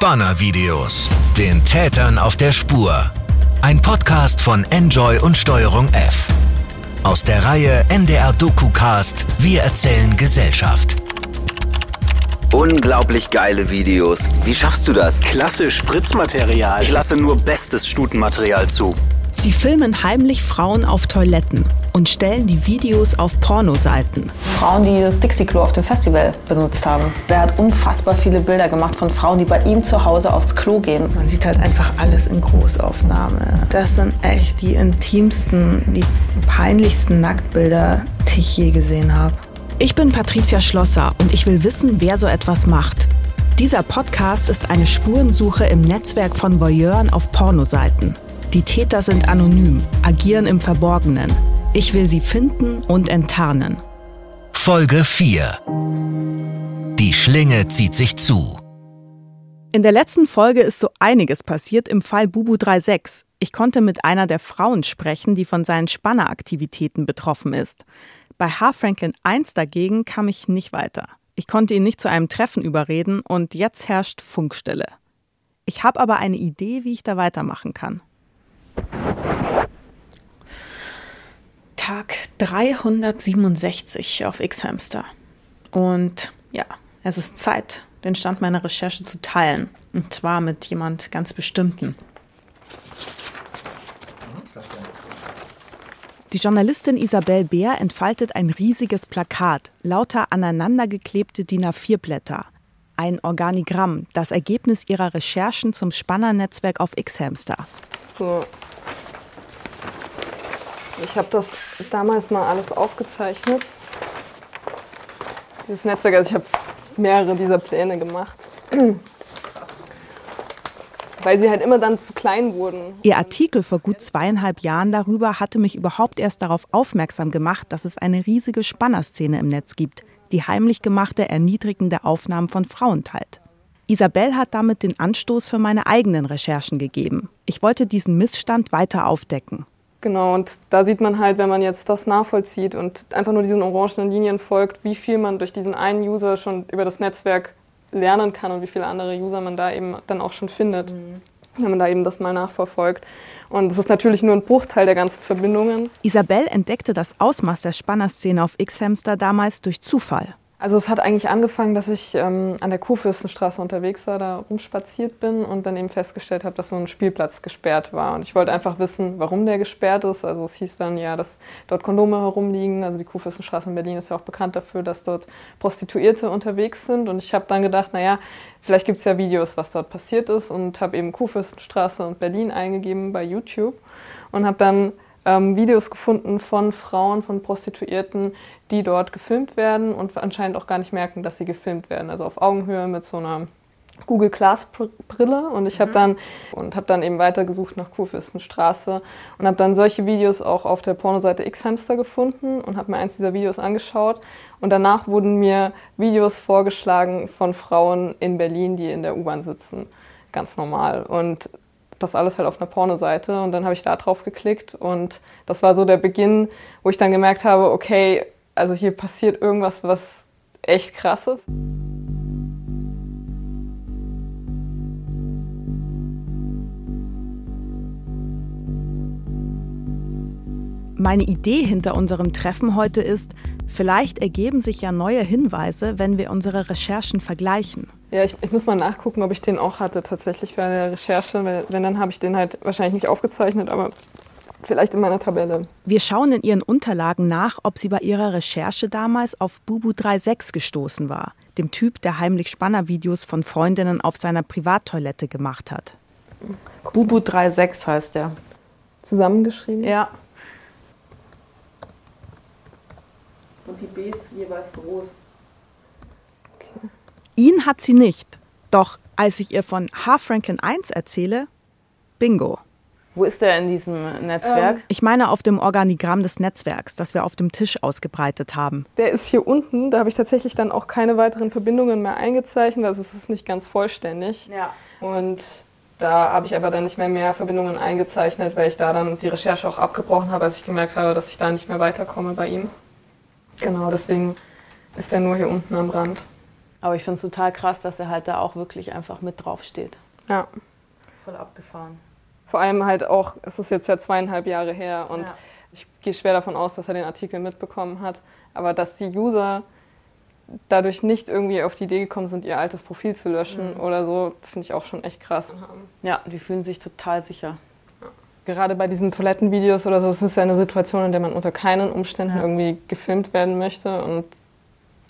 Spanner-Videos. Den Tätern auf der Spur. Ein Podcast von Enjoy und Steuerung F. Aus der Reihe NDR DokuCast Wir erzählen Gesellschaft. Unglaublich geile Videos. Wie schaffst du das? Klasse Spritzmaterial. Ich lasse nur bestes Stutenmaterial zu. Sie filmen heimlich Frauen auf Toiletten und stellen die Videos auf Pornoseiten. Frauen, die das Dixie-Klo auf dem Festival benutzt haben. Der hat unfassbar viele Bilder gemacht von Frauen, die bei ihm zu Hause aufs Klo gehen. Man sieht halt einfach alles in Großaufnahme. Das sind echt die intimsten, die peinlichsten Nacktbilder, die ich je gesehen habe. Ich bin Patricia Schlosser und ich will wissen, wer so etwas macht. Dieser Podcast ist eine Spurensuche im Netzwerk von Voyeuren auf Pornoseiten. Die Täter sind anonym, agieren im Verborgenen. Ich will sie finden und enttarnen. Folge 4. Die Schlinge zieht sich zu. In der letzten Folge ist so einiges passiert im Fall Bubu 36. Ich konnte mit einer der Frauen sprechen, die von seinen Spanneraktivitäten betroffen ist. Bei H. Franklin 1 dagegen kam ich nicht weiter. Ich konnte ihn nicht zu einem Treffen überreden und jetzt herrscht Funkstille. Ich habe aber eine Idee, wie ich da weitermachen kann. Tag 367 auf X-Hamster. Und ja, es ist Zeit, den Stand meiner Recherche zu teilen. Und zwar mit jemand ganz Bestimmten. Die Journalistin Isabel Beer entfaltet ein riesiges Plakat, lauter aneinandergeklebte DIN A4-Blätter. Ein Organigramm, das Ergebnis ihrer Recherchen zum Spannernetzwerk auf X-Hamster. So. Ich habe das damals mal alles aufgezeichnet. Dieses Netzwerk, also ich habe mehrere dieser Pläne gemacht. Weil sie halt immer dann zu klein wurden. Ihr Artikel vor gut zweieinhalb Jahren darüber hatte mich überhaupt erst darauf aufmerksam gemacht, dass es eine riesige Spannerszene im Netz gibt, die heimlich gemachte, erniedrigende Aufnahmen von Frauen teilt. Isabel hat damit den Anstoß für meine eigenen Recherchen gegeben. Ich wollte diesen Missstand weiter aufdecken. Genau, und da sieht man halt, wenn man jetzt das nachvollzieht und einfach nur diesen orangenen Linien folgt, wie viel man durch diesen einen User schon über das Netzwerk lernen kann und wie viele andere User man da eben dann auch schon findet, mhm. wenn man da eben das mal nachverfolgt. Und es ist natürlich nur ein Bruchteil der ganzen Verbindungen. Isabel entdeckte das Ausmaß der Spannerszene auf X-Hamster damals durch Zufall. Also es hat eigentlich angefangen, dass ich ähm, an der Kurfürstenstraße unterwegs war, da rumspaziert bin und dann eben festgestellt habe, dass so ein Spielplatz gesperrt war. Und ich wollte einfach wissen, warum der gesperrt ist. Also es hieß dann ja, dass dort Kondome herumliegen. Also die Kurfürstenstraße in Berlin ist ja auch bekannt dafür, dass dort Prostituierte unterwegs sind. Und ich habe dann gedacht, naja, vielleicht gibt es ja Videos, was dort passiert ist. Und habe eben Kurfürstenstraße und Berlin eingegeben bei YouTube und habe dann ähm, Videos gefunden von Frauen, von Prostituierten, die dort gefilmt werden und anscheinend auch gar nicht merken, dass sie gefilmt werden. Also auf Augenhöhe mit so einer Google Glass Brille und ich habe mhm. dann und habe dann eben weitergesucht nach Kurfürstenstraße und habe dann solche Videos auch auf der Pornoseite Xhamster gefunden und habe mir eins dieser Videos angeschaut und danach wurden mir Videos vorgeschlagen von Frauen in Berlin, die in der U-Bahn sitzen, ganz normal und das alles halt auf einer Pornoseite und dann habe ich da drauf geklickt und das war so der Beginn, wo ich dann gemerkt habe, okay, also hier passiert irgendwas, was echt krass ist. Meine Idee hinter unserem Treffen heute ist, vielleicht ergeben sich ja neue Hinweise, wenn wir unsere Recherchen vergleichen. Ja, ich, ich, muss mal nachgucken, ob ich den auch hatte tatsächlich bei der Recherche. Wenn, wenn dann habe ich den halt wahrscheinlich nicht aufgezeichnet, aber vielleicht in meiner Tabelle. Wir schauen in ihren Unterlagen nach, ob sie bei ihrer Recherche damals auf Bubu 36 gestoßen war, dem Typ, der heimlich Spannervideos von Freundinnen auf seiner Privattoilette gemacht hat. Bubu 36 heißt der. Zusammengeschrieben? Ja. Und die B ist jeweils groß. Ihn hat sie nicht. Doch als ich ihr von H. Franklin 1 erzähle, bingo. Wo ist der in diesem Netzwerk? Ähm, ich meine auf dem Organigramm des Netzwerks, das wir auf dem Tisch ausgebreitet haben. Der ist hier unten. Da habe ich tatsächlich dann auch keine weiteren Verbindungen mehr eingezeichnet. Also es ist nicht ganz vollständig. Ja. Und da habe ich aber dann nicht mehr mehr Verbindungen eingezeichnet, weil ich da dann die Recherche auch abgebrochen habe, als ich gemerkt habe, dass ich da nicht mehr weiterkomme bei ihm. Genau, deswegen ist der nur hier unten am Rand. Aber ich finde es total krass, dass er halt da auch wirklich einfach mit draufsteht. Ja. Voll abgefahren. Vor allem halt auch, es ist jetzt ja zweieinhalb Jahre her und Ja. ich gehe schwer davon aus, dass er den Artikel mitbekommen hat. Aber dass die User dadurch nicht irgendwie auf die Idee gekommen sind, ihr altes Profil zu löschen oder so, finde ich auch schon echt krass. Ja, die fühlen sich total sicher. Gerade bei diesen Toilettenvideos oder so, es ist ja eine Situation, in der man unter keinen Umständen Ja. irgendwie gefilmt werden möchte. Und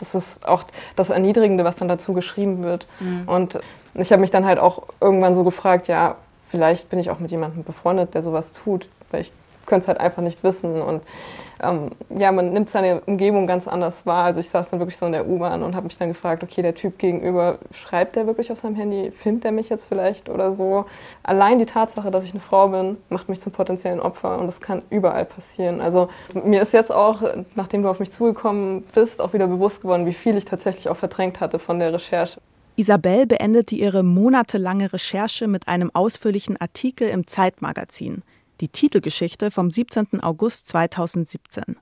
das ist auch das Erniedrigende, was dann dazu geschrieben wird. Und ich habe mich dann halt auch irgendwann so gefragt, ja, vielleicht bin ich auch mit jemandem befreundet, der sowas tut, weil ich könnte es halt einfach nicht wissen. Und ähm, ja, man nimmt seine Umgebung ganz anders wahr. Also ich saß dann wirklich so in der U-Bahn und habe mich dann gefragt, okay, der Typ gegenüber, schreibt der wirklich auf seinem Handy, filmt der mich jetzt vielleicht oder so? Allein die Tatsache, dass ich eine Frau bin, macht mich zum potenziellen Opfer und das kann überall passieren. Also mir ist jetzt auch, nachdem du auf mich zugekommen bist, auch wieder bewusst geworden, wie viel ich tatsächlich auch verdrängt hatte von der Recherche. Isabel beendete ihre monatelange Recherche mit einem ausführlichen Artikel im Zeitmagazin, die Titelgeschichte vom 17. August 2017.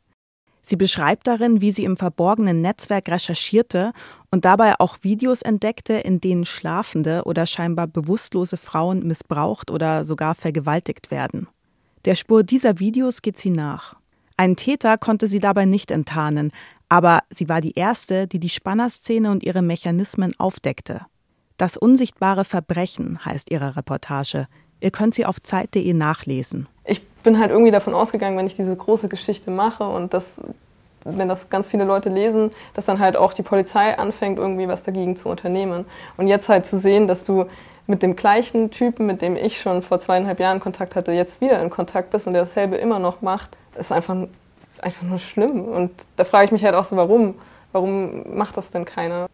Sie beschreibt darin, wie sie im verborgenen Netzwerk recherchierte und dabei auch Videos entdeckte, in denen schlafende oder scheinbar bewusstlose Frauen missbraucht oder sogar vergewaltigt werden. Der Spur dieser Videos geht sie nach. Einen Täter konnte sie dabei nicht enttarnen, aber sie war die erste, die die Spannerszene und ihre Mechanismen aufdeckte. Das unsichtbare Verbrechen heißt ihre Reportage. Ihr könnt sie auf Zeit.de nachlesen. ich bin halt irgendwie davon ausgegangen, wenn ich diese große Geschichte mache und das, wenn das ganz viele Leute lesen, dass dann halt auch die Polizei anfängt, irgendwie was dagegen zu unternehmen. Und jetzt halt zu sehen, dass du mit dem gleichen Typen, mit dem ich schon vor zweieinhalb Jahren Kontakt hatte, jetzt wieder in Kontakt bist und der dasselbe immer noch macht, ist einfach, einfach nur schlimm. Und da frage ich mich halt auch so, warum? Warum macht das denn keiner?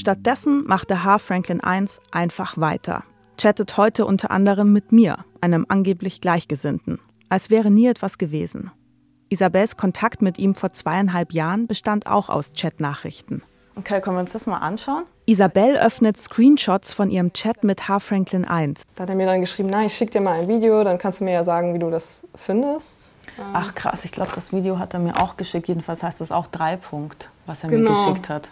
Stattdessen machte H. Franklin I einfach weiter. Chattet heute unter anderem mit mir, einem angeblich Gleichgesinnten, als wäre nie etwas gewesen. Isabels Kontakt mit ihm vor zweieinhalb Jahren bestand auch aus Chatnachrichten. Okay, können wir uns das mal anschauen? Isabel öffnet Screenshots von ihrem Chat mit H. Franklin I. Da hat er mir dann geschrieben, na, ich schicke dir mal ein Video, dann kannst du mir ja sagen, wie du das findest. Ach krass, ich glaube, das Video hat er mir auch geschickt. Jedenfalls heißt das auch drei Punkt, was er Genau. mir geschickt hat.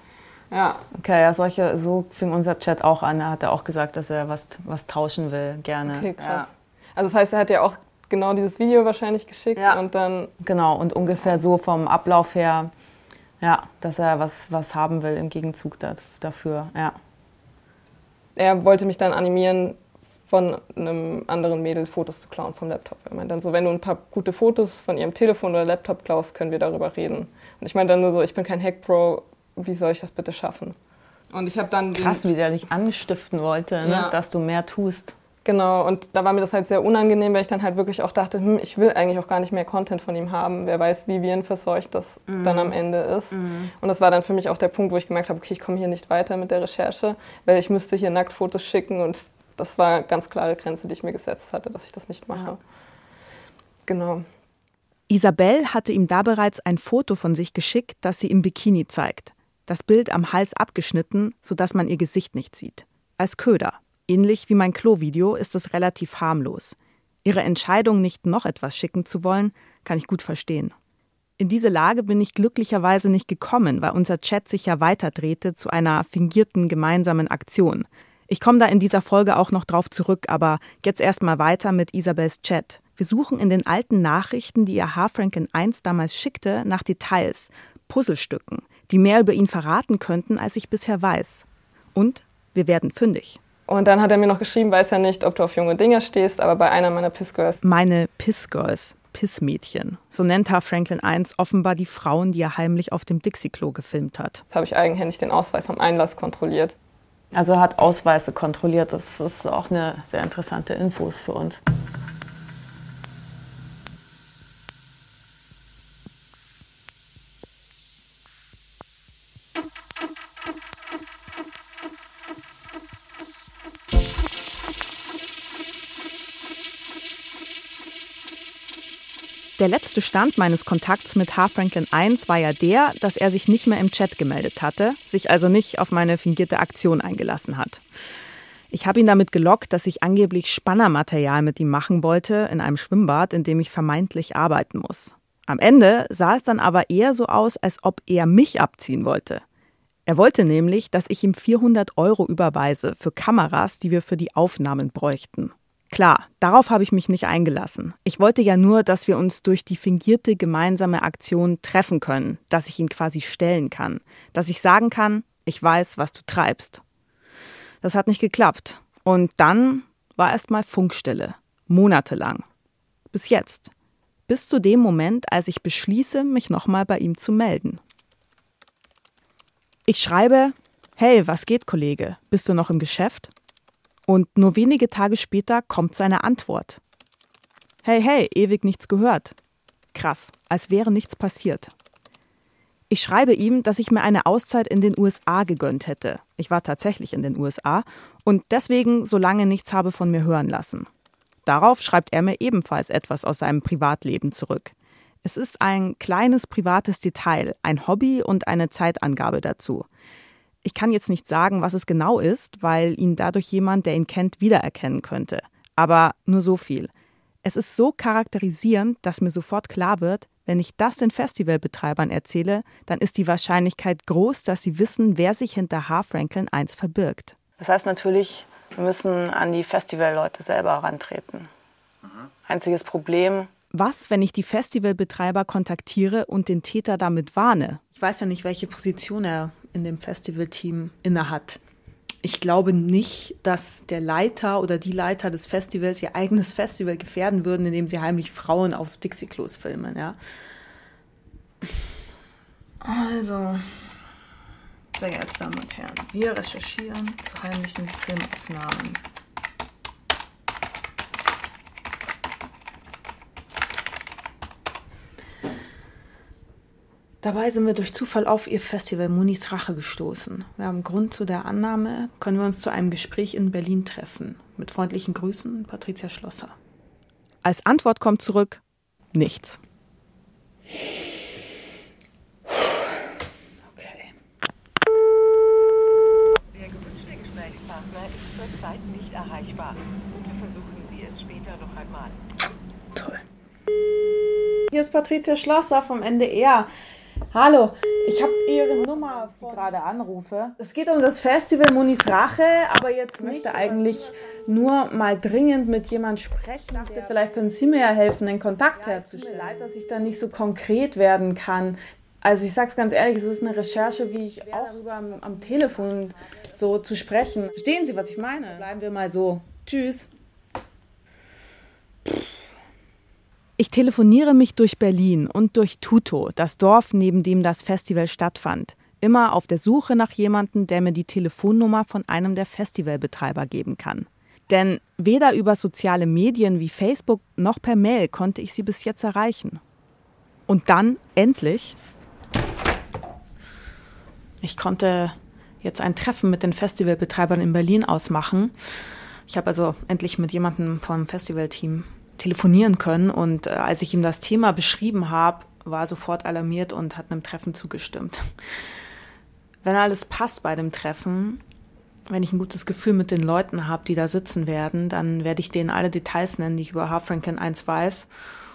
Ja, Okay, ja, solche, so fing unser Chat auch an. Er hat ja auch gesagt, dass er was, was tauschen will, gerne. okay, krass. Also das heißt, er hat ja auch genau dieses Video wahrscheinlich geschickt Ja. und dann Ja, genau, und ungefähr so vom Ablauf her, ja, dass er was, was haben will im Gegenzug da, dafür. Ja. er wollte mich dann animieren, von einem anderen Mädel Fotos zu klauen vom Laptop. Er meinte dann so, wenn du ein paar gute Fotos von ihrem Telefon oder Laptop klaust, können wir darüber reden. Und ich meinte dann nur so, ich bin kein Hack-Pro, wie soll ich das bitte schaffen? Und ich habe dann... Krass, wie der dich anstiften wollte, ne? Ja. dass du mehr tust. Genau, und da war mir das halt sehr unangenehm, weil ich dann halt wirklich auch dachte, hm, ich will eigentlich auch gar nicht mehr Content von ihm haben. Wer weiß, wie virenverseucht das dann am Ende ist. Und das war dann für mich auch der Punkt, wo ich gemerkt habe, okay, ich komme hier nicht weiter mit der Recherche, weil ich müsste hier Nacktfotos schicken und das war eine ganz klare Grenze, die ich mir gesetzt hatte, dass ich das nicht mache. Ja. Genau. Isabel hatte ihm da bereits ein Foto von sich geschickt, das sie im Bikini zeigt. Das Bild am Hals abgeschnitten, sodass man ihr Gesicht nicht sieht. Als Köder. Ähnlich wie mein Klo-Video ist es relativ harmlos. Ihre Entscheidung, nicht noch etwas schicken zu wollen, kann ich gut verstehen. In diese Lage bin ich glücklicherweise nicht gekommen, weil unser Chat sich ja weiterdrehte zu einer fingierten gemeinsamen Aktion. Ich komme da in dieser Folge auch noch drauf zurück, aber jetzt erstmal weiter mit Isabels Chat. Wir suchen in den alten Nachrichten, die ihr H. Franklin I damals schickte, nach Details, Puzzlestücken, die mehr über ihn verraten könnten, als ich bisher weiß. Und wir werden fündig. Und dann hat er mir noch geschrieben, weiß ja nicht, ob du auf junge Dinger stehst, aber bei einer meiner Pissgirls Meine Pissgirls, Pissmädchen. So nennt H. Franklin I offenbar die Frauen, die er heimlich auf dem Dixie-Klo gefilmt hat. habe ich eigenhändig den Ausweis am Einlass kontrolliert. Also er hat Ausweise kontrolliert. Das ist auch eine sehr interessante Infos für uns. Der letzte Stand meines Kontakts mit H. Franklin I war ja der, dass er sich nicht mehr im Chat gemeldet hatte, sich also nicht auf meine fingierte Aktion eingelassen hat. Ich habe ihn damit gelockt, dass ich angeblich Spannermaterial mit ihm machen wollte in einem Schwimmbad, in dem ich vermeintlich arbeiten muss. Am Ende sah es dann aber eher so aus, als ob er mich abziehen wollte. Er wollte nämlich, dass ich ihm 400 Euro überweise für Kameras, die wir für die Aufnahmen bräuchten. Klar, darauf habe ich mich nicht eingelassen. Ich wollte ja nur, dass wir uns durch die fingierte gemeinsame Aktion treffen können, dass ich ihn quasi stellen kann, dass ich sagen kann, ich weiß, was du treibst. Das hat nicht geklappt. Und dann war erst mal Funkstille. Monatelang. Bis jetzt. Bis zu dem Moment, als ich beschließe, mich nochmal bei ihm zu melden. Ich schreibe, hey, was geht, Kollege? Bist du noch im Geschäft? Und nur wenige Tage später kommt seine Antwort. Hey, hey, ewig nichts gehört. Krass, als wäre nichts passiert. Ich schreibe ihm, dass ich mir eine Auszeit in den USA gegönnt hätte. Ich war tatsächlich in den USA und deswegen so lange nichts habe von mir hören lassen. Darauf schreibt er mir ebenfalls etwas aus seinem Privatleben zurück. Es ist ein kleines privates Detail, ein Hobby und eine Zeitangabe dazu. Ich kann jetzt nicht sagen, was es genau ist, weil ihn dadurch jemand, der ihn kennt, wiedererkennen könnte. Aber nur so viel. Es ist so charakterisierend, dass mir sofort klar wird, wenn ich das den Festivalbetreibern erzähle, dann ist die Wahrscheinlichkeit groß, dass sie wissen, wer sich hinter H. Franklin 1 verbirgt. Das heißt natürlich, wir müssen an die Festivalleute selber herantreten. Mhm. Einziges Problem. Was, wenn ich die Festivalbetreiber kontaktiere und den Täter damit warne? Ich weiß ja nicht, welche Position er in dem Festivalteam innehat ich glaube nicht, dass der Leiter oder die Leiter des Festivals ihr eigenes Festival gefährden würden, indem sie heimlich Frauen auf Dixie-Klos filmen, ja. Also, sehr geehrte Damen und Herren, wir recherchieren zu heimlichen Filmaufnahmen. Dabei sind wir durch Zufall auf ihr Festival Munis Rache gestoßen. Wir haben Grund zu der Annahme, können wir uns zu einem Gespräch in Berlin treffen. Mit freundlichen Grüßen, Patricia Schlosser. Als Antwort kommt zurück nichts. Okay. Der gewünschte Gesprächspartner ist zurzeit nicht erreichbar. Bitte versuchen Sie es später noch einmal. Toll. Hier ist Patricia Schlosser vom NDR. Hallo, ich habe Ihre Nummer, die ich gerade anrufe. Es geht um das Festival Munis Rache, aber jetzt möchte eigentlich nur mal dringend mit jemand sprechen. Ich dachte, vielleicht können Sie mir ja helfen, den Kontakt ja, herzustellen. Leid, dass ich da nicht so konkret werden kann. Also ich sage es ganz ehrlich, es ist eine Recherche, wie ich auch darüber am, am Telefon so zu sprechen. Verstehen Sie, was ich meine? Bleiben wir mal so. Tschüss. Ich telefoniere mich durch Berlin und durch Tuto, das Dorf, neben dem das Festival stattfand, immer auf der Suche nach jemandem, der mir die Telefonnummer von einem der Festivalbetreiber geben kann. Denn weder über soziale Medien wie Facebook noch per Mail konnte ich sie bis jetzt erreichen. Und dann, endlich. Ich konnte jetzt ein Treffen mit den Festivalbetreibern in Berlin ausmachen. Ich habe also endlich mit jemandem vom Festivalteam telefonieren können. Und äh, als ich ihm das Thema beschrieben habe, war sofort alarmiert und hat einem Treffen zugestimmt. Wenn alles passt bei dem Treffen, wenn ich ein gutes Gefühl mit den Leuten habe, die da sitzen werden, dann werde ich denen alle Details nennen, die ich über Harfranken 1 weiß.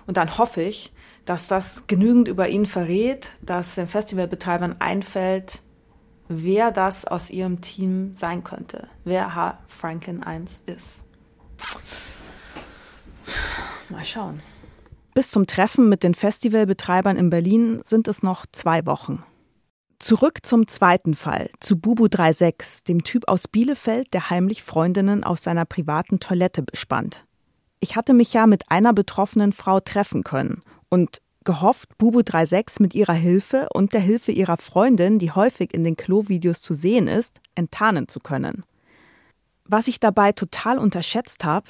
Und dann hoffe ich, dass das genügend über ihn verrät, dass den Festivalbetreibern einfällt, wer das aus ihrem Team sein könnte, wer H. Franklin 1 ist. Mal schauen. Bis zum Treffen mit den Festivalbetreibern in Berlin sind es noch zwei Wochen. Zurück zum zweiten Fall, zu Bubu 36, dem Typ aus Bielefeld, der heimlich Freundinnen auf seiner privaten Toilette bespannt. Ich hatte mich ja mit einer betroffenen Frau treffen können und gehofft, Bubu 36 mit ihrer Hilfe und der Hilfe ihrer Freundin, die häufig in den Klo-Videos zu sehen ist, enttarnen zu können. Was ich dabei total unterschätzt habe,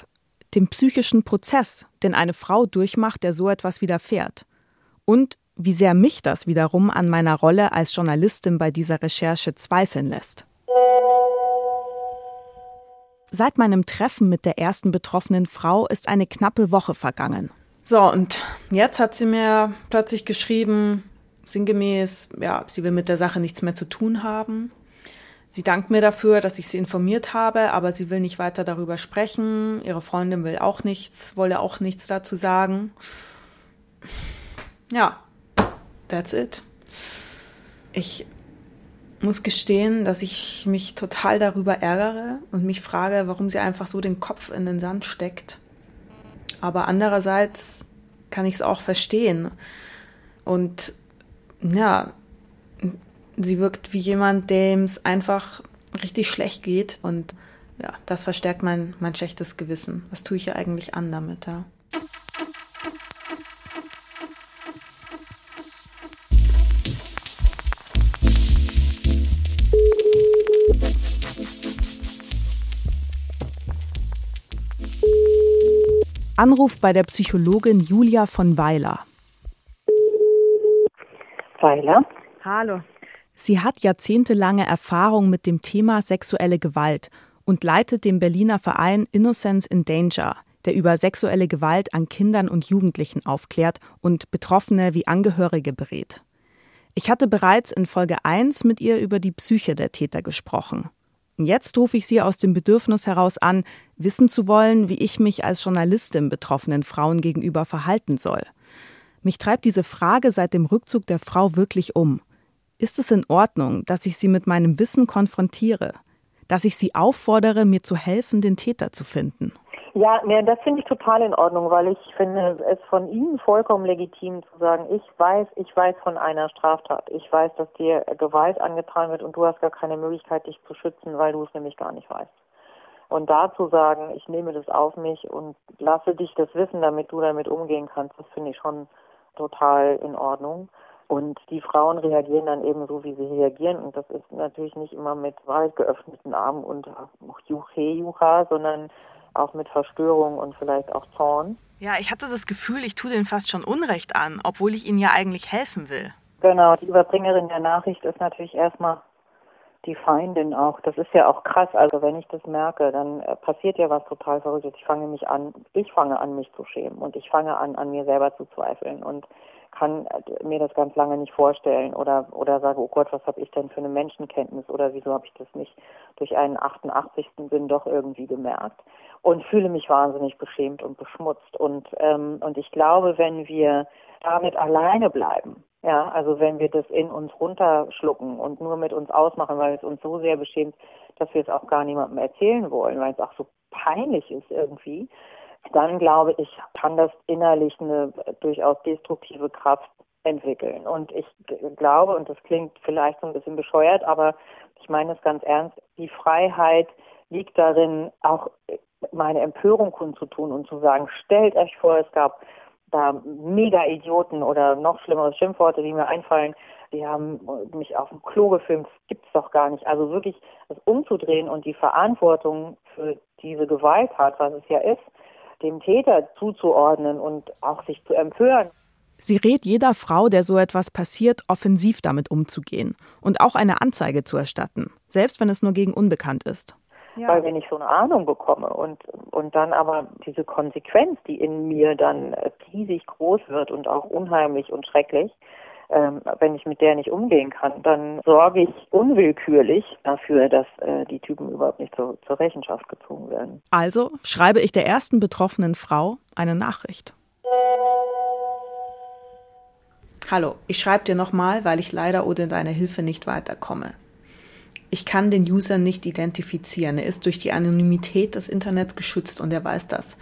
dem psychischen Prozess, den eine Frau durchmacht, der so etwas widerfährt. Und wie sehr mich das wiederum an meiner Rolle als Journalistin bei dieser Recherche zweifeln lässt. Seit meinem Treffen mit der ersten betroffenen Frau ist eine knappe Woche vergangen. So, und jetzt hat sie mir plötzlich geschrieben, sinngemäß, ja, sie will mit der Sache nichts mehr zu tun haben. Sie dankt mir dafür, dass ich sie informiert habe, aber sie will nicht weiter darüber sprechen. Ihre Freundin will auch nichts, wolle auch nichts dazu sagen. Ja, that's it. Ich muss gestehen, dass ich mich total darüber ärgere und mich frage, warum sie einfach so den Kopf in den Sand steckt. Aber andererseits kann ich es auch verstehen. Und ja, sie wirkt wie jemand, dem es einfach richtig schlecht geht. Und ja, das verstärkt mein, mein schlechtes Gewissen. Was tue ich ja eigentlich an damit, ja? Anruf bei der Psychologin Julia von Weiler. Weiler? Hallo. Sie hat jahrzehntelange Erfahrung mit dem Thema sexuelle Gewalt und leitet den Berliner Verein Innocence in Danger, der über sexuelle Gewalt an Kindern und Jugendlichen aufklärt und Betroffene wie Angehörige berät. Ich hatte bereits in Folge 1 mit ihr über die Psyche der Täter gesprochen. Jetzt rufe ich sie aus dem Bedürfnis heraus an, wissen zu wollen, wie ich mich als Journalistin betroffenen Frauen gegenüber verhalten soll. Mich treibt diese Frage seit dem Rückzug der Frau wirklich um. Ist es in Ordnung, dass ich sie mit meinem Wissen konfrontiere? Dass ich sie auffordere, mir zu helfen, den Täter zu finden? Ja, nee, das finde ich total in Ordnung, weil ich finde es von Ihnen vollkommen legitim zu sagen, ich weiß, ich weiß von einer Straftat. Ich weiß, dass dir Gewalt angetan wird und du hast gar keine Möglichkeit, dich zu schützen, weil du es nämlich gar nicht weißt. Und da zu sagen, ich nehme das auf mich und lasse dich das wissen, damit du damit umgehen kannst, das finde ich schon total in Ordnung. Und die Frauen reagieren dann eben so, wie sie reagieren. Und das ist natürlich nicht immer mit weit geöffneten Armen und Juche, Jucha, sondern auch mit Verstörung und vielleicht auch Zorn. Ja, ich hatte das Gefühl, ich tue denen fast schon Unrecht an, obwohl ich ihnen ja eigentlich helfen will. Genau, die Überbringerin der Nachricht ist natürlich erstmal die Feindin auch. Das ist ja auch krass. Also wenn ich das merke, dann äh, passiert ja was total Verrücktes. Ich fange mich an, ich fange an, mich zu schämen und ich fange an, an mir selber zu zweifeln. Und kann mir das ganz lange nicht vorstellen oder oder sage, oh Gott, was habe ich denn für eine Menschenkenntnis oder wieso habe ich das nicht durch einen 88. Sinn doch irgendwie gemerkt und fühle mich wahnsinnig beschämt und beschmutzt und ähm, und ich glaube, wenn wir damit alleine bleiben, ja, also wenn wir das in uns runterschlucken und nur mit uns ausmachen, weil es uns so sehr beschämt, dass wir es auch gar niemandem erzählen wollen, weil es auch so peinlich ist irgendwie, dann glaube ich, kann das innerlich eine durchaus destruktive Kraft entwickeln. Und ich glaube, und das klingt vielleicht so ein bisschen bescheuert, aber ich meine es ganz ernst, die Freiheit liegt darin, auch meine Empörung kundzutun und zu sagen, stellt euch vor, es gab da mega Idioten oder noch schlimmere Schimpfworte, die mir einfallen, die haben mich auf dem Klo gefilmt, das gibt's doch gar nicht. Also wirklich das umzudrehen und die Verantwortung für diese Gewalttat, was es ja ist, dem Täter zuzuordnen und auch sich zu empören. Sie rät jeder Frau, der so etwas passiert, offensiv damit umzugehen und auch eine Anzeige zu erstatten, selbst wenn es nur gegen Unbekannt ist. Ja. Weil wenn ich so eine Ahnung bekomme und, und dann aber diese Konsequenz, die in mir dann riesig groß wird und auch unheimlich und schrecklich, ähm, wenn ich mit der nicht umgehen kann, dann sorge ich unwillkürlich dafür, dass äh, die Typen überhaupt nicht zur, zur Rechenschaft gezogen werden. Also schreibe ich der ersten betroffenen Frau eine Nachricht. Hallo, ich schreibe dir nochmal, weil ich leider ohne deine Hilfe nicht weiterkomme. Ich kann den User nicht identifizieren. Er ist durch die Anonymität des Internets geschützt und er weiß das.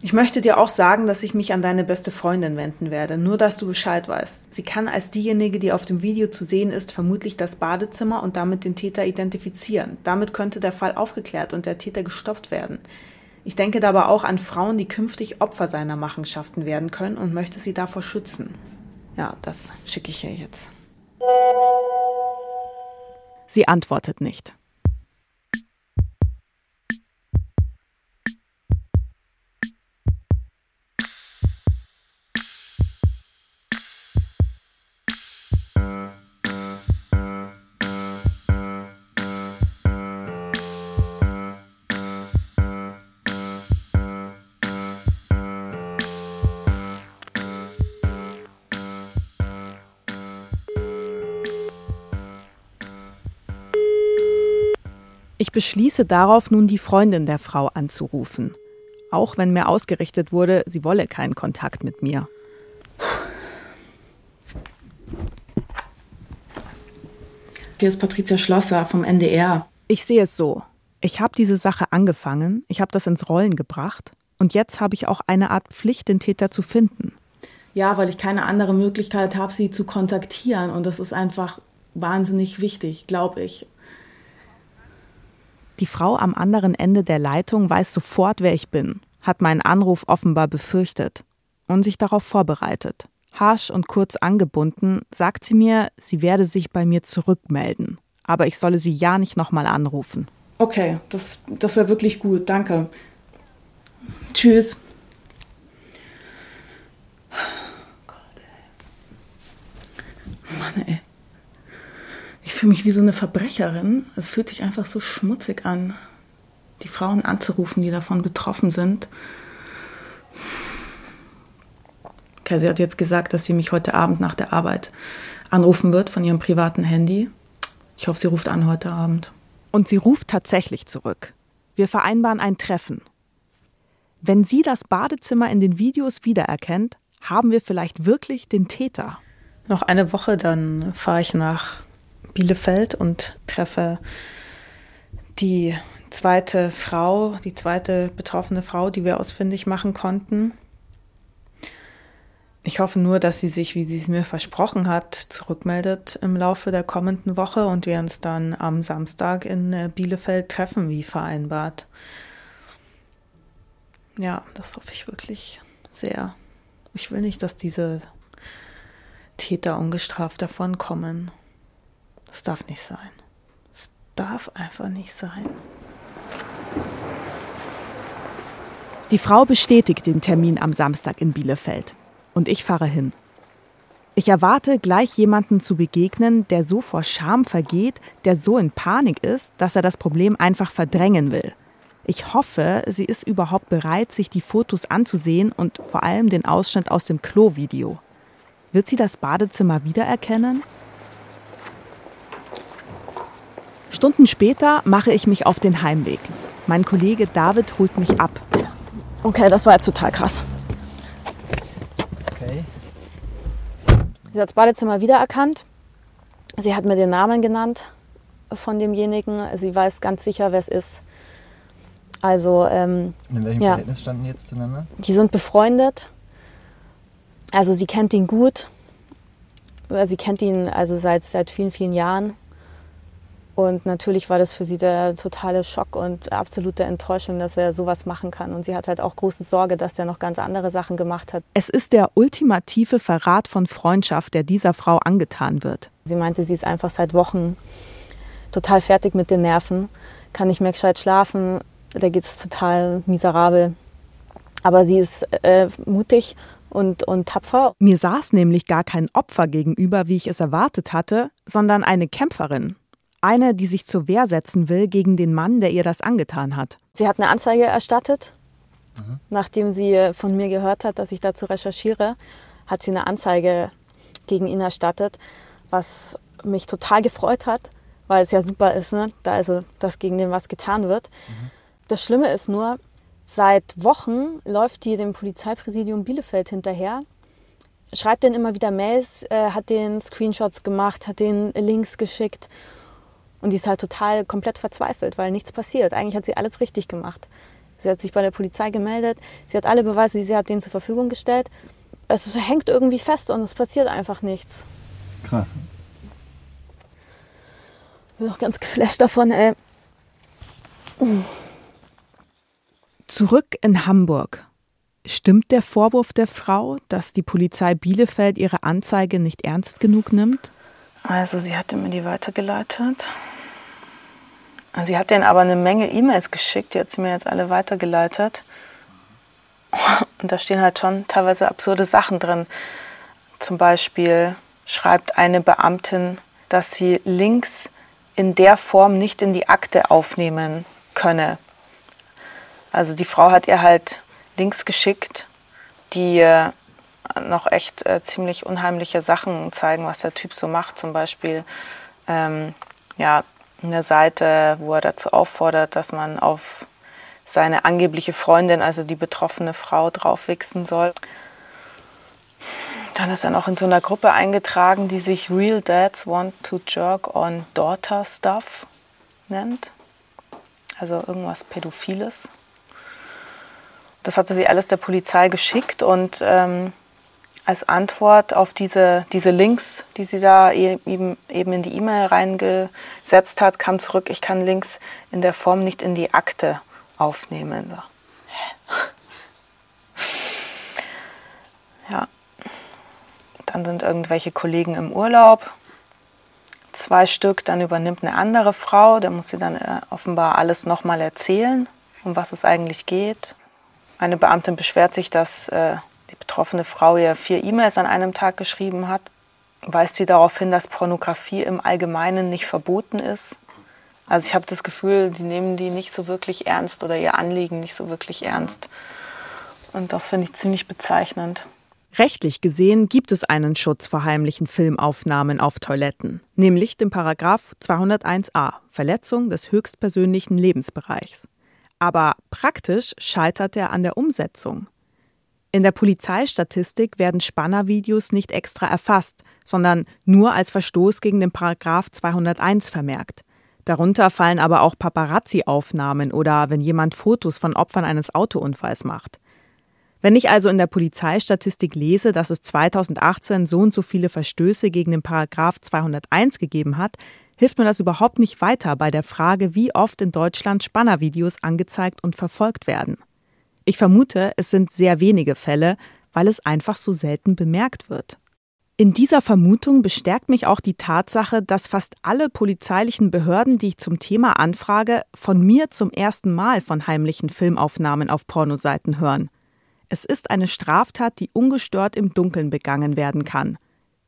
Ich möchte dir auch sagen, dass ich mich an deine beste Freundin wenden werde, nur dass du Bescheid weißt. Sie kann als diejenige, die auf dem Video zu sehen ist, vermutlich das Badezimmer und damit den Täter identifizieren. Damit könnte der Fall aufgeklärt und der Täter gestoppt werden. Ich denke dabei auch an Frauen, die künftig Opfer seiner Machenschaften werden können und möchte sie davor schützen. Ja, das schicke ich ihr jetzt. Sie antwortet nicht. Beschließe darauf, nun die Freundin der Frau anzurufen. Auch wenn mir ausgerichtet wurde, sie wolle keinen Kontakt mit mir. Hier ist Patricia Schlosser vom NDR. Ich sehe es so. Ich habe diese Sache angefangen, ich habe das ins Rollen gebracht und jetzt habe ich auch eine Art Pflicht, den Täter zu finden. Ja, weil ich keine andere Möglichkeit habe, sie zu kontaktieren und das ist einfach wahnsinnig wichtig, glaube ich. Die Frau am anderen Ende der Leitung weiß sofort, wer ich bin, hat meinen Anruf offenbar befürchtet und sich darauf vorbereitet. Harsch und kurz angebunden sagt sie mir, sie werde sich bei mir zurückmelden, aber ich solle sie ja nicht nochmal anrufen. Okay, das, das wäre wirklich gut, danke. Tschüss. Gott, ey. Mann, ey. Ich fühle mich wie so eine Verbrecherin. Es fühlt sich einfach so schmutzig an, die Frauen anzurufen, die davon betroffen sind. Okay, sie hat jetzt gesagt, dass sie mich heute Abend nach der Arbeit anrufen wird von ihrem privaten Handy. Ich hoffe, sie ruft an heute Abend. Und sie ruft tatsächlich zurück. Wir vereinbaren ein Treffen. Wenn sie das Badezimmer in den Videos wiedererkennt, haben wir vielleicht wirklich den Täter. Noch eine Woche, dann fahre ich nach Bielefeld und treffe die zweite Frau, die zweite betroffene Frau, die wir ausfindig machen konnten. Ich hoffe nur, dass sie sich, wie sie es mir versprochen hat, zurückmeldet im Laufe der kommenden Woche und wir uns dann am Samstag in äh, Bielefeld treffen, wie vereinbart. Ja, das hoffe ich wirklich sehr. Ich will nicht, dass diese Täter ungestraft davonkommen. Das darf nicht sein. Es darf einfach nicht sein. Die Frau bestätigt den Termin am Samstag in Bielefeld und ich fahre hin. Ich erwarte, gleich jemanden zu begegnen, der so vor Scham vergeht, der so in Panik ist, dass er das Problem einfach verdrängen will. Ich hoffe, sie ist überhaupt bereit, sich die Fotos anzusehen und vor allem den Ausschnitt aus dem Klo-Video. Wird sie das Badezimmer wiedererkennen? Stunden später mache ich mich auf den Heimweg. Mein Kollege David holt mich ab. Okay, das war jetzt total krass. Okay. Sie hat das Badezimmer wiedererkannt. Sie hat mir den Namen genannt von demjenigen. Sie weiß ganz sicher, wer es ist. Also, ähm, In welchem ja, Verhältnis standen die jetzt zueinander? die sind befreundet. Also sie kennt ihn gut. Sie kennt ihn also seit, seit vielen, vielen Jahren. Und natürlich war das für sie der totale Schock und absolute Enttäuschung, dass er sowas machen kann. Und sie hat halt auch große Sorge, dass er noch ganz andere Sachen gemacht hat. Es ist der ultimative Verrat von Freundschaft, der dieser Frau angetan wird. Sie meinte, sie ist einfach seit Wochen total fertig mit den Nerven, kann nicht mehr gescheit schlafen, da geht es total miserabel. Aber sie ist äh, mutig und, und tapfer. Mir saß nämlich gar kein Opfer gegenüber, wie ich es erwartet hatte, sondern eine Kämpferin. Eine, die sich zur Wehr setzen will gegen den Mann, der ihr das angetan hat. Sie hat eine Anzeige erstattet. Nachdem sie von mir gehört hat, dass ich dazu recherchiere, hat sie eine Anzeige gegen ihn erstattet, was mich total gefreut hat, weil es ja super ist, ne? da also, dass gegen den was getan wird. Das Schlimme ist nur, seit Wochen läuft die dem Polizeipräsidium Bielefeld hinterher, schreibt denen immer wieder Mails, äh, hat den Screenshots gemacht, hat den Links geschickt und die ist halt total komplett verzweifelt, weil nichts passiert. Eigentlich hat sie alles richtig gemacht. Sie hat sich bei der Polizei gemeldet, sie hat alle Beweise, sie hat denen zur Verfügung gestellt. Es hängt irgendwie fest und es passiert einfach nichts. Krass. Ich bin auch ganz geflasht davon, ey. Zurück in Hamburg. Stimmt der Vorwurf der Frau, dass die Polizei Bielefeld ihre Anzeige nicht ernst genug nimmt? Also sie hatte mir die weitergeleitet. Sie hat denen aber eine Menge E-Mails geschickt, die hat sie mir jetzt alle weitergeleitet. Und da stehen halt schon teilweise absurde Sachen drin. Zum Beispiel schreibt eine Beamtin, dass sie Links in der Form nicht in die Akte aufnehmen könne. Also die Frau hat ihr halt Links geschickt, die äh, noch echt äh, ziemlich unheimliche Sachen zeigen, was der Typ so macht. Zum Beispiel, ähm, ja, eine Seite, wo er dazu auffordert, dass man auf seine angebliche Freundin, also die betroffene Frau, draufwichsen soll. Dann ist er noch in so einer Gruppe eingetragen, die sich Real Dads Want to Jerk on Daughter Stuff nennt. Also irgendwas Pädophiles. Das hatte sie alles der Polizei geschickt und ähm, als Antwort auf diese, diese Links, die sie da e-, eben, eben in die E-Mail reingesetzt hat, kam zurück, ich kann Links in der Form nicht in die Akte aufnehmen. Ja. Dann sind irgendwelche Kollegen im Urlaub. Zwei Stück, dann übernimmt eine andere Frau, da muss sie dann äh, offenbar alles nochmal erzählen, um was es eigentlich geht. Eine Beamtin beschwert sich, dass äh, die betroffene Frau ihr vier E-Mails an einem Tag geschrieben hat. Weist sie darauf hin, dass Pornografie im Allgemeinen nicht verboten ist. Also ich habe das Gefühl, die nehmen die nicht so wirklich ernst oder ihr Anliegen nicht so wirklich ernst. Und das finde ich ziemlich bezeichnend. Rechtlich gesehen gibt es einen Schutz vor heimlichen Filmaufnahmen auf Toiletten, nämlich den Paragraph 201a Verletzung des höchstpersönlichen Lebensbereichs. Aber praktisch scheitert er an der Umsetzung. In der Polizeistatistik werden Spannervideos nicht extra erfasst, sondern nur als Verstoß gegen den Paragraph 201 vermerkt. Darunter fallen aber auch Paparazzi-Aufnahmen oder wenn jemand Fotos von Opfern eines Autounfalls macht. Wenn ich also in der Polizeistatistik lese, dass es 2018 so und so viele Verstöße gegen den Paragraph 201 gegeben hat, hilft mir das überhaupt nicht weiter bei der Frage, wie oft in Deutschland Spannervideos angezeigt und verfolgt werden. Ich vermute, es sind sehr wenige Fälle, weil es einfach so selten bemerkt wird. In dieser Vermutung bestärkt mich auch die Tatsache, dass fast alle polizeilichen Behörden, die ich zum Thema anfrage, von mir zum ersten Mal von heimlichen Filmaufnahmen auf Pornoseiten hören. Es ist eine Straftat, die ungestört im Dunkeln begangen werden kann.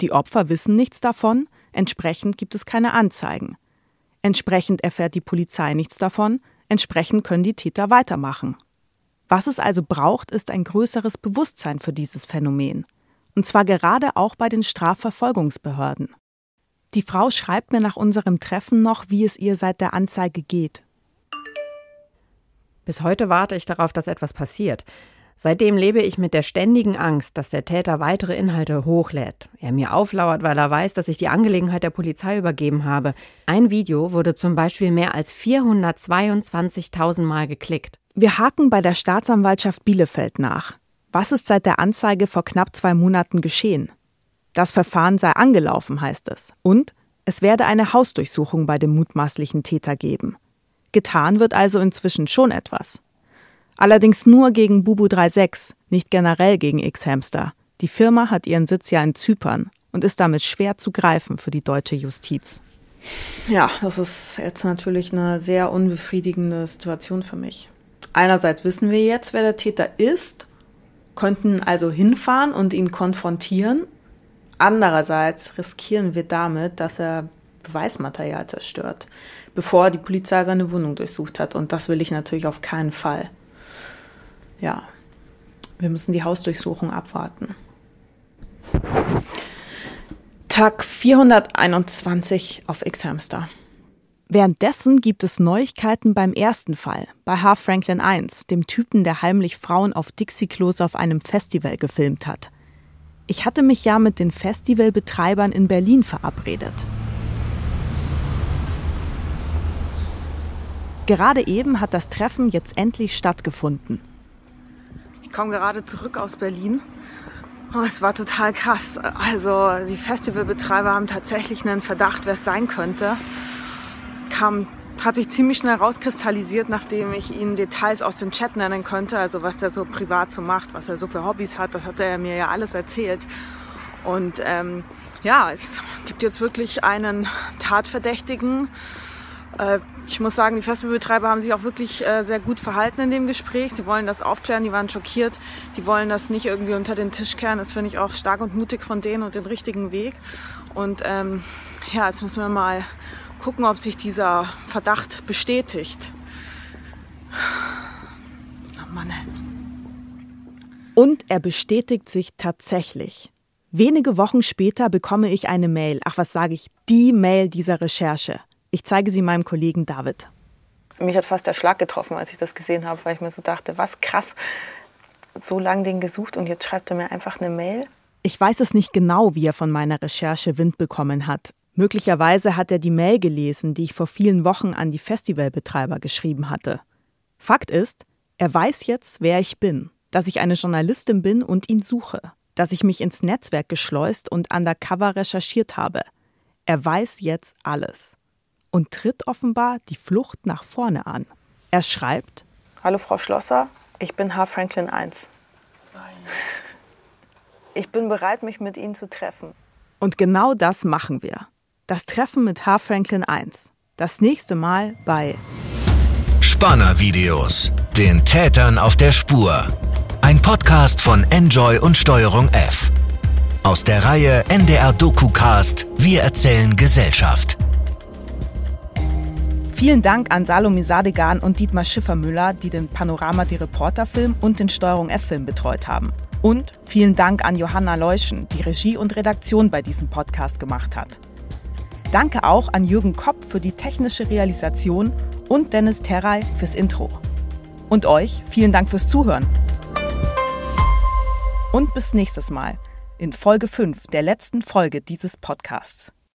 Die Opfer wissen nichts davon, entsprechend gibt es keine Anzeigen. Entsprechend erfährt die Polizei nichts davon, entsprechend können die Täter weitermachen. Was es also braucht, ist ein größeres Bewusstsein für dieses Phänomen. Und zwar gerade auch bei den Strafverfolgungsbehörden. Die Frau schreibt mir nach unserem Treffen noch, wie es ihr seit der Anzeige geht. Bis heute warte ich darauf, dass etwas passiert. Seitdem lebe ich mit der ständigen Angst, dass der Täter weitere Inhalte hochlädt. Er mir auflauert, weil er weiß, dass ich die Angelegenheit der Polizei übergeben habe. Ein Video wurde zum Beispiel mehr als 422.000 Mal geklickt. Wir haken bei der Staatsanwaltschaft Bielefeld nach. Was ist seit der Anzeige vor knapp zwei Monaten geschehen? Das Verfahren sei angelaufen, heißt es. Und es werde eine Hausdurchsuchung bei dem mutmaßlichen Täter geben. Getan wird also inzwischen schon etwas. Allerdings nur gegen Bubu 36, nicht generell gegen X-Hamster. Die Firma hat ihren Sitz ja in Zypern und ist damit schwer zu greifen für die deutsche Justiz. Ja, das ist jetzt natürlich eine sehr unbefriedigende Situation für mich. Einerseits wissen wir jetzt, wer der Täter ist, könnten also hinfahren und ihn konfrontieren. Andererseits riskieren wir damit, dass er Beweismaterial zerstört, bevor die Polizei seine Wohnung durchsucht hat. Und das will ich natürlich auf keinen Fall ja, wir müssen die Hausdurchsuchung abwarten. Tag 421 auf X-Hamster. Währenddessen gibt es Neuigkeiten beim ersten Fall, bei H. Franklin 1, dem Typen, der heimlich Frauen auf Dixie-Klos auf einem Festival gefilmt hat. Ich hatte mich ja mit den Festivalbetreibern in Berlin verabredet. Gerade eben hat das Treffen jetzt endlich stattgefunden. Ich komme gerade zurück aus Berlin. Oh, es war total krass. Also die Festivalbetreiber haben tatsächlich einen Verdacht, wer es sein könnte. Kam, hat sich ziemlich schnell rauskristallisiert, nachdem ich ihnen Details aus dem Chat nennen konnte. Also was er so privat so macht, was er so für Hobbys hat, das hat er mir ja alles erzählt. Und ähm, ja, es gibt jetzt wirklich einen Tatverdächtigen. Äh, ich muss sagen, die Festivalbetreiber haben sich auch wirklich äh, sehr gut verhalten in dem Gespräch. Sie wollen das aufklären, die waren schockiert. Die wollen das nicht irgendwie unter den Tisch kehren. Das finde ich auch stark und mutig von denen und den richtigen Weg. Und ähm, ja, jetzt müssen wir mal gucken, ob sich dieser Verdacht bestätigt. Oh Mann. Und er bestätigt sich tatsächlich. Wenige Wochen später bekomme ich eine Mail, ach was sage ich, die Mail dieser Recherche. Ich zeige sie meinem Kollegen David. Mich hat fast der Schlag getroffen, als ich das gesehen habe, weil ich mir so dachte, was krass, so lange den gesucht und jetzt schreibt er mir einfach eine Mail. Ich weiß es nicht genau, wie er von meiner Recherche Wind bekommen hat. Möglicherweise hat er die Mail gelesen, die ich vor vielen Wochen an die Festivalbetreiber geschrieben hatte. Fakt ist, er weiß jetzt, wer ich bin, dass ich eine Journalistin bin und ihn suche, dass ich mich ins Netzwerk geschleust und undercover recherchiert habe. Er weiß jetzt alles und tritt offenbar die Flucht nach vorne an. Er schreibt: Hallo Frau Schlosser, ich bin H. Franklin 1. Ich bin bereit, mich mit Ihnen zu treffen. Und genau das machen wir. Das Treffen mit H. Franklin 1. Das nächste Mal bei Spanner-Videos. Den Tätern auf der Spur. Ein Podcast von Enjoy und Steuerung F. Aus der Reihe NDR DokuCast Wir erzählen Gesellschaft. Vielen Dank an Salome Sadegan und Dietmar Schiffermüller, die den Panorama die Reporterfilm und den Steuerung F-Film betreut haben. Und vielen Dank an Johanna Leuschen, die Regie und Redaktion bei diesem Podcast gemacht hat. Danke auch an Jürgen Kopp für die technische Realisation und Dennis Terrei fürs Intro. Und euch vielen Dank fürs Zuhören. Und bis nächstes Mal in Folge 5 der letzten Folge dieses Podcasts.